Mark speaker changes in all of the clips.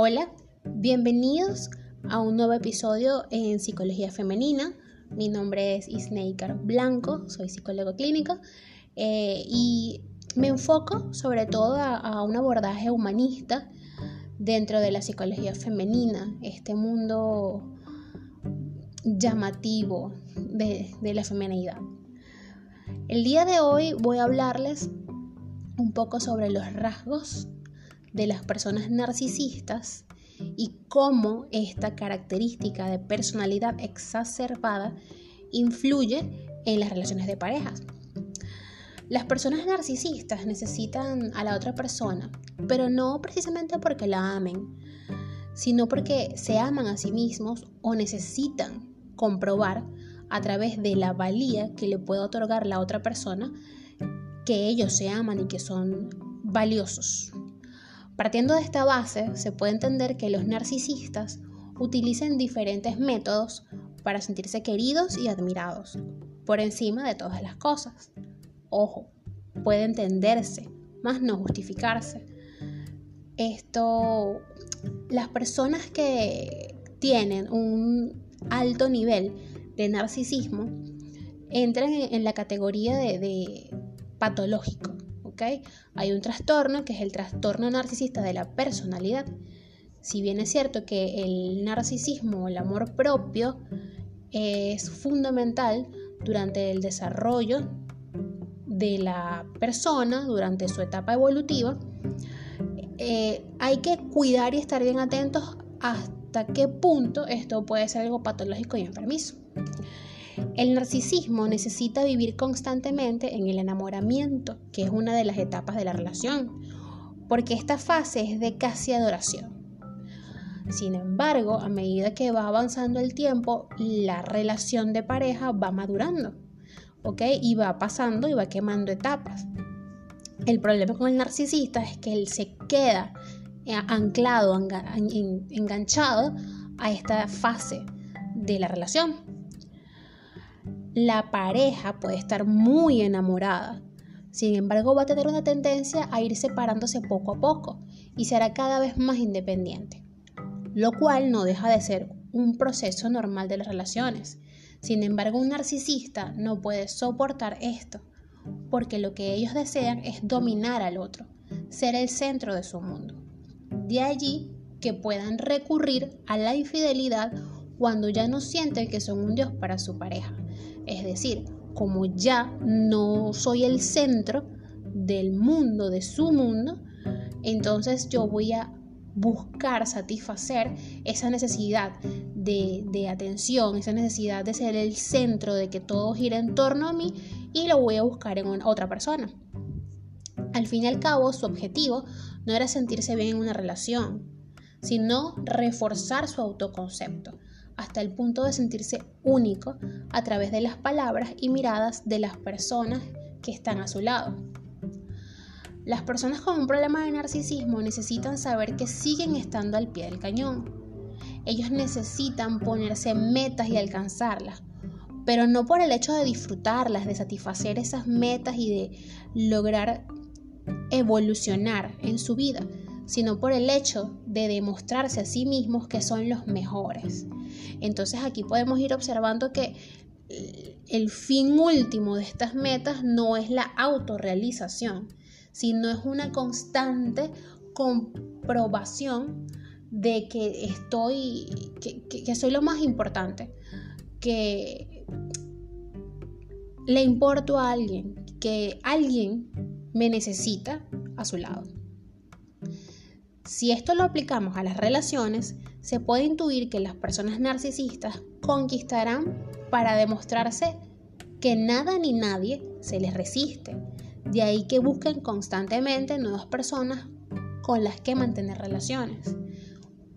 Speaker 1: Hola, bienvenidos a un nuevo episodio en Psicología Femenina. Mi nombre es Isneikar Blanco, soy psicólogo clínico eh, y me enfoco sobre todo a, un abordaje humanista dentro de la psicología femenina, este mundo llamativo de, la feminidad. El día de hoy voy a hablarles un poco sobre los rasgos de las personas narcisistas y cómo esta característica de personalidad exacerbada influye en las relaciones de parejas. Las personas narcisistas necesitan a la otra persona, pero no precisamente porque la amen, sino porque se aman a sí mismos o necesitan comprobar a través de la valía que le puede otorgar la otra persona que ellos se aman y que son valiosos. Partiendo de esta base, se puede entender que los narcisistas utilizan diferentes métodos para sentirse queridos y admirados, por encima de todas las cosas. Ojo, puede entenderse, más no justificarse. Esto, las personas que tienen un alto nivel de narcisismo entran en la categoría de, de patológico. Hay un trastorno que es el trastorno narcisista de la personalidad. Si bien es cierto que el narcisismo, el amor propio, es fundamental durante el desarrollo de la persona, durante su etapa evolutiva, eh, hay que cuidar y estar bien atentos hasta qué punto esto puede ser algo patológico y enfermizo. El narcisismo necesita vivir constantemente en el enamoramiento, que es una de las etapas de la relación, porque esta fase es de casi adoración. Sin embargo, a medida que va avanzando el tiempo, la relación de pareja va madurando, ¿ok? Y va pasando y va quemando etapas. El problema con el narcisista es que él se queda eh, anclado, enganchado a esta fase de la relación la pareja puede estar muy enamorada. Sin embargo, va a tener una tendencia a ir separándose poco a poco y será cada vez más independiente, lo cual no deja de ser un proceso normal de las relaciones. Sin embargo, un narcisista no puede soportar esto, porque lo que ellos desean es dominar al otro, ser el centro de su mundo. De allí que puedan recurrir a la infidelidad cuando ya no sienten que son un dios para su pareja es decir, como ya no soy el centro del mundo, de su mundo, entonces yo voy a buscar satisfacer esa necesidad de, atención, esa necesidad de ser el centro, de que todo gire en torno a mí y lo voy a buscar en otra persona. Al fin y al cabo, su objetivo no era sentirse bien en una relación, sino reforzar su autoconcepto, hasta el punto de sentirse único a través de las palabras y miradas de las personas que están a su lado. Las personas con un problema de narcisismo necesitan saber que siguen estando al pie del cañón. Ellos necesitan ponerse metas y alcanzarlas, pero no por el hecho de disfrutarlas, de satisfacer esas metas y de lograr evolucionar en su vida, sino por el hecho de demostrarse a sí mismos que son los mejores. Entonces aquí podemos ir observando que el fin último de estas metas no es la autorrealización, sino es una constante comprobación de que estoy, que, soy lo más importante, que le importo a alguien, que alguien me necesita a su lado. Si esto lo aplicamos a las relaciones, se puede intuir que las personas narcisistas conquistarán para demostrarse que nada ni nadie se les resiste. De ahí que busquen constantemente nuevas personas con las que mantener relaciones.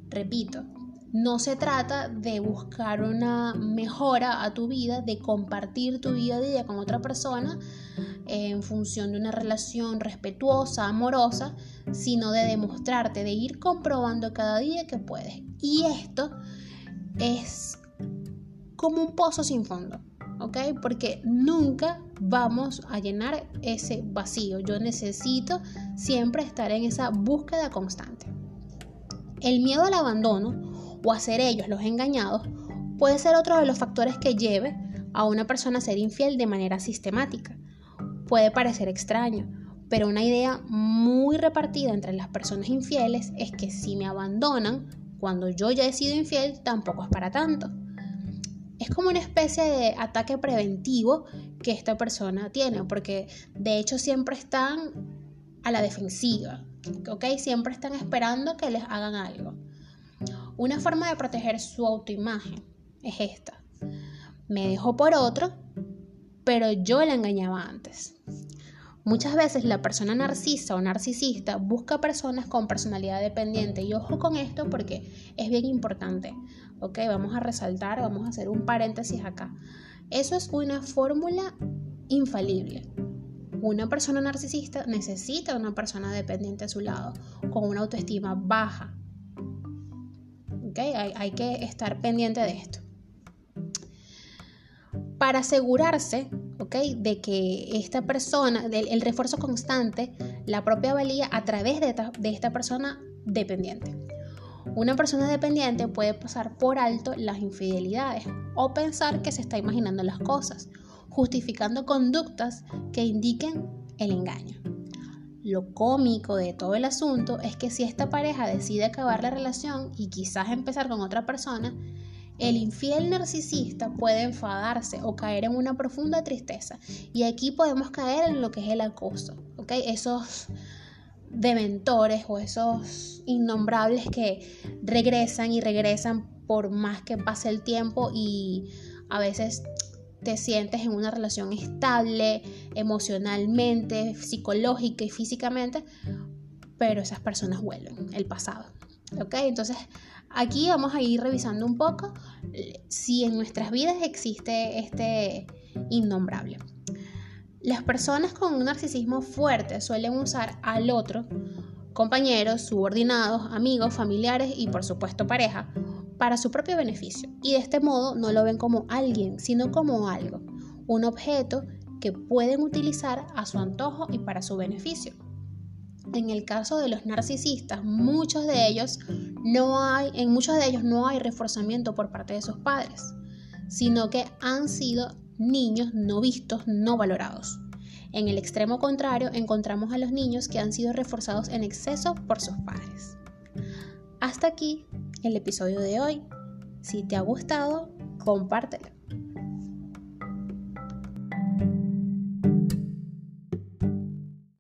Speaker 1: Repito, no se trata de buscar una mejora a tu vida, de compartir tu día a día con otra persona en función de una relación respetuosa, amorosa, sino de demostrarte, de ir comprobando cada día que puedes. Y esto es como un pozo sin fondo, ¿ok? Porque nunca vamos a llenar ese vacío. Yo necesito siempre estar en esa búsqueda constante. El miedo al abandono o a ellos los engañados puede ser otro de los factores que lleve a una persona a ser infiel de manera sistemática. Puede parecer extraño, pero una idea muy repartida entre las personas infieles es que si me abandonan cuando yo ya he sido infiel, tampoco es para tanto. Es como una especie de ataque preventivo que esta persona tiene, porque de hecho siempre están a la defensiva, ¿ok? Siempre están esperando que les hagan algo. Una forma de proteger su autoimagen es esta. Me dejó por otro, pero yo la engañaba antes. Muchas veces la persona narcisa o narcisista busca personas con personalidad dependiente y ojo con esto porque es bien importante. Ok, vamos a resaltar, vamos a hacer un paréntesis acá. Eso es una fórmula infalible. Una persona narcisista necesita una persona dependiente a su lado, con una autoestima baja. Okay, hay, hay que estar pendiente de esto para asegurarse de que esta persona, el refuerzo constante, la propia valía a través de esta, persona dependiente. Una persona dependiente puede pasar por alto las infidelidades o pensar que se está imaginando las cosas, justificando conductas que indiquen el engaño. Lo cómico de todo el asunto es que si esta pareja decide acabar la relación y quizás empezar con otra persona, el infiel narcisista puede enfadarse o caer en una profunda tristeza. Y aquí podemos caer en lo que es el acoso, ¿ok? Esos dementores o esos innombrables que regresan y regresan por más que pase el tiempo y a veces te sientes en una relación estable emocionalmente, psicológica y físicamente, pero esas personas vuelven, el pasado. ¿Ok? Entonces Aquí vamos a ir revisando un poco eh, si en nuestras vidas existe este innombrable. Las personas con un narcisismo fuerte suelen usar al otro, compañeros, subordinados, amigos, familiares y por supuesto pareja, para su propio beneficio. Y de este modo no lo ven como alguien, sino como algo, un objeto que pueden utilizar a su antojo y para su beneficio. En el caso de los narcisistas, muchos de ellos no hay, en muchos de ellos no hay reforzamiento por parte de sus padres, sino que han sido niños no vistos, no valorados. En el extremo contrario, encontramos a los niños que han sido reforzados en exceso por sus padres. Hasta aquí el episodio de hoy. Si te ha gustado, compártelo.